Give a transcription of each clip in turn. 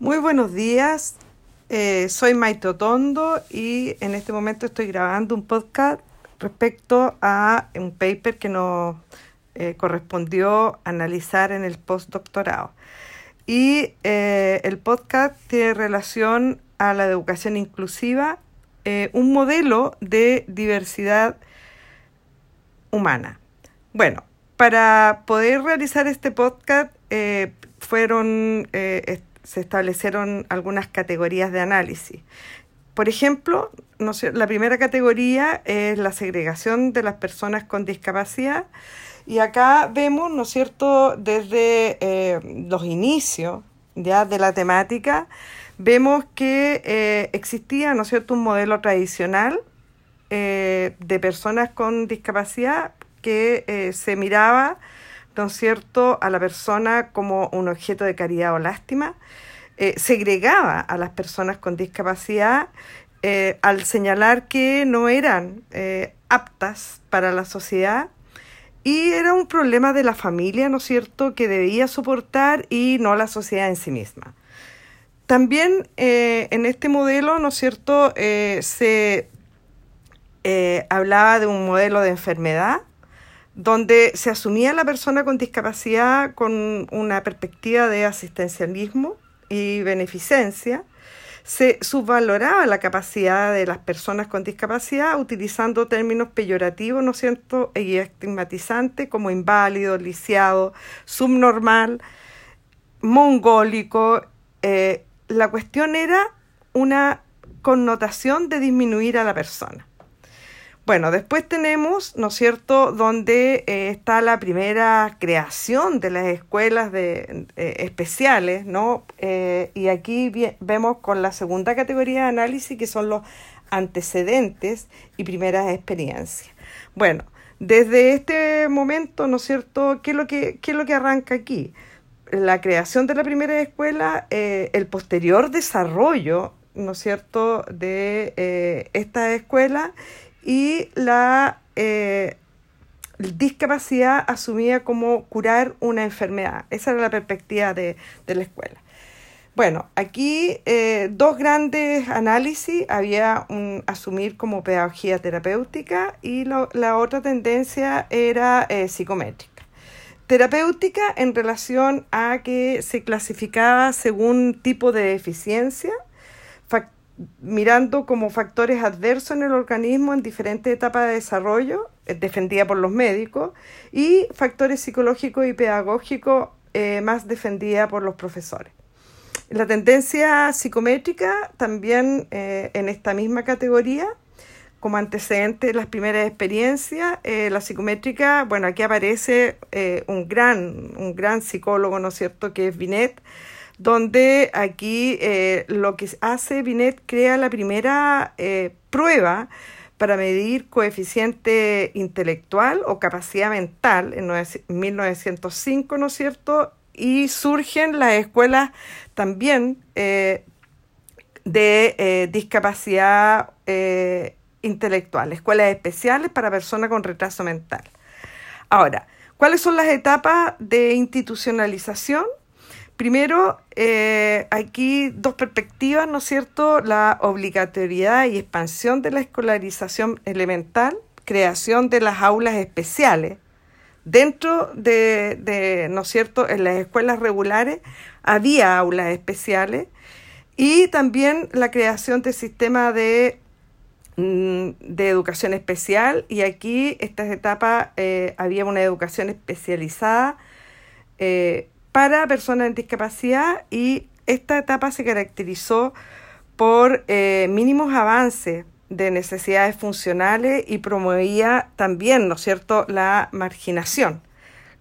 Muy buenos días, eh, soy Maite Otondo y en este momento estoy grabando un podcast respecto a un paper que nos eh, correspondió analizar en el postdoctorado. Y eh, el podcast tiene relación a la educación inclusiva, un modelo de diversidad humana. Bueno, para poder realizar este podcast fueron se establecieron algunas categorías de análisis. Por ejemplo, la primera categoría es la segregación de las personas con discapacidad. Y acá vemos, ¿no es cierto?, desde eh, los inicios ya de la temática, vemos que eh, existía, ¿no es cierto?, un modelo tradicional eh, de personas con discapacidad que se miraba ¿no cierto?, a la persona como un objeto de caridad o lástima, eh, segregaba a las personas con discapacidad eh, al señalar que no eran eh, aptas para la sociedad y era un problema de la familia, ¿no es cierto?, que debía soportar y no la sociedad en sí misma. También en este modelo, ¿no es cierto?, se hablaba de un modelo de enfermedad donde se asumía la persona con discapacidad con una perspectiva de asistencialismo y beneficencia, se subvaloraba la capacidad de las personas con discapacidad utilizando términos peyorativos, ¿no y estigmatizantes como inválido, lisiado, subnormal, mongólico. Eh, la cuestión era una connotación de disminuir a la persona. Bueno, después tenemos, ¿no es cierto?, donde eh, está la primera creación de las escuelas de, eh, especiales, ¿no? Eh, y aquí vemos con la segunda categoría de análisis que son los antecedentes y primeras experiencias. Bueno, desde este momento, ¿no es cierto?, ¿qué es lo que, qué es lo que arranca aquí? La creación de la primera escuela, el posterior desarrollo, ¿no es cierto?, de esta escuela y la eh, discapacidad asumida como curar una enfermedad. Esa era la perspectiva de, la escuela. Bueno, aquí eh, dos grandes análisis. Había un asumir como pedagogía terapéutica y la otra tendencia era eh, psicométrica. Terapéutica en relación a que se clasificaba según tipo de deficiencia, mirando como factores adversos en el organismo en diferentes etapas de desarrollo, eh, defendida por los médicos, y factores psicológicos y pedagógicos eh, más defendida por los profesores. La tendencia psicométrica también eh, en esta misma categoría, como antecedente de las primeras experiencias, la psicométrica, bueno, aquí aparece un, gran, un gran psicólogo, ¿no es cierto?, que es Binet, donde aquí eh, lo que hace Binet crea la primera eh, prueba para medir coeficiente intelectual o capacidad mental en 1905, ¿no es cierto? Y surgen las escuelas también eh, de discapacidad intelectual, escuelas especiales para personas con retraso mental. Ahora, ¿cuáles son las etapas de institucionalización? Primero, eh, aquí dos perspectivas, ¿no es cierto? La obligatoriedad y expansión de la escolarización elemental, creación de las aulas especiales. Dentro de, ¿no es cierto?, en las escuelas regulares había aulas especiales y también la creación del sistema de, mm, de educación especial y aquí estas etapas eh, había una educación especializada eh, para personas en discapacidad y esta etapa se caracterizó por eh, mínimos avances de necesidades funcionales y promovía también, ¿no es cierto?, la marginación,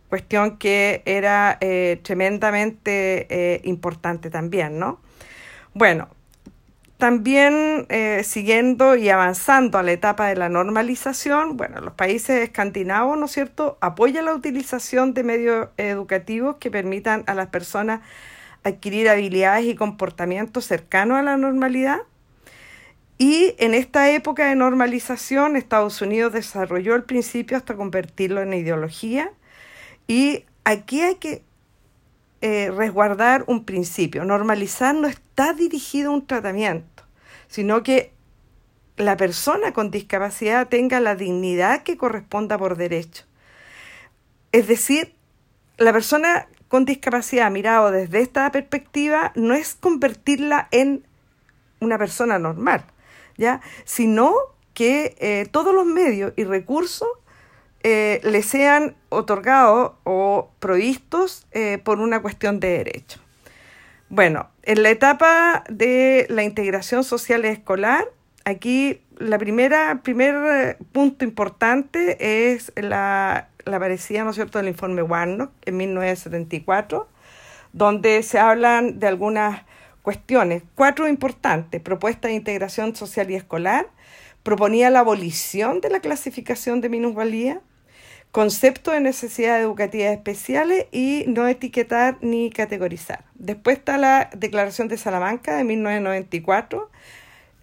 cuestión que era eh, tremendamente eh, importante también, ¿no? Bueno, también eh, siguiendo y avanzando a la etapa de la normalización, bueno, los países escandinavos, ¿no es cierto?, apoyan la utilización de medios educativos que permitan a las personas adquirir habilidades y comportamientos cercanos a la normalidad. Y en esta época de normalización, Estados Unidos desarrolló el principio hasta convertirlo en ideología. Y aquí hay que eh, resguardar un principio. Normalizar no está dirigido a un tratamiento, sino que la persona con discapacidad tenga la dignidad que corresponda por derecho. Es decir, la persona con discapacidad mirado desde esta perspectiva no es convertirla en una persona normal, ¿ya? sino que eh, todos los medios y recursos eh, le sean otorgados o provistos eh, por una cuestión de derecho. Bueno, en la etapa de la integración social escolar, aquí la primera, primer eh, punto importante es la, la parecida, ¿no es cierto?, del informe Warnock en 1974, donde se hablan de algunas cuestiones, cuatro importantes, propuesta de integración social y escolar, proponía la abolición de la clasificación de minusvalía, concepto de necesidades educativas especiales y no etiquetar ni categorizar. Después está la Declaración de Salamanca de 1994,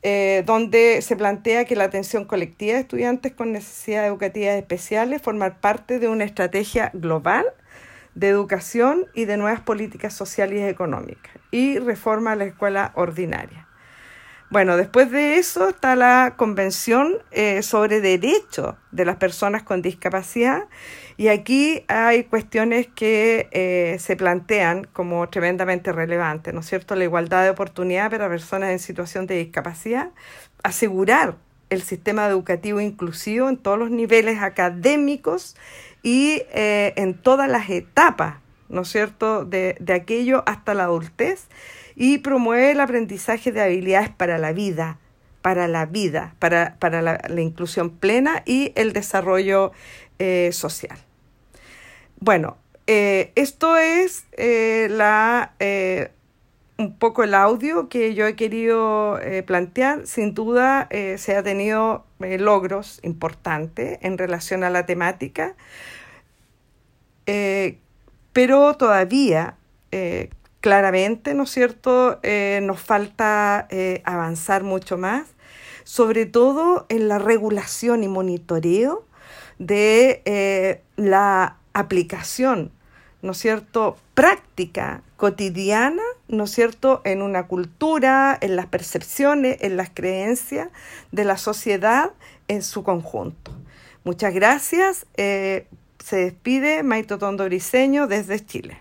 eh, donde se plantea que la atención colectiva de estudiantes con necesidades educativas especiales formar parte de una estrategia global de educación y de nuevas políticas sociales y económicas y reforma a la escuela ordinaria. Bueno, después de eso está la Convención eh, sobre Derechos de las Personas con Discapacidad y aquí hay cuestiones que eh, se plantean como tremendamente relevantes, ¿no es cierto? La igualdad de oportunidad para personas en situación de discapacidad, asegurar el sistema educativo inclusivo en todos los niveles académicos y eh, en todas las etapas, ¿no es cierto?, de, de aquello hasta la adultez y promueve el aprendizaje de habilidades para la vida, para la vida, para, para la, inclusión plena y el desarrollo eh, social. Bueno, eh, esto es eh, la, un poco el audio que yo he querido plantear. Sin duda se ha tenido logros importantes en relación a la temática, pero todavía claramente, ¿no es cierto?, eh, nos falta eh, avanzar mucho más, sobre todo en la regulación y monitoreo de eh, la aplicación, ¿no es cierto?, práctica, cotidiana, ¿no es cierto?, en una cultura, en las percepciones, en las creencias de la sociedad en su conjunto. Muchas gracias. Se despide Maito Tondo Briseño desde Chile.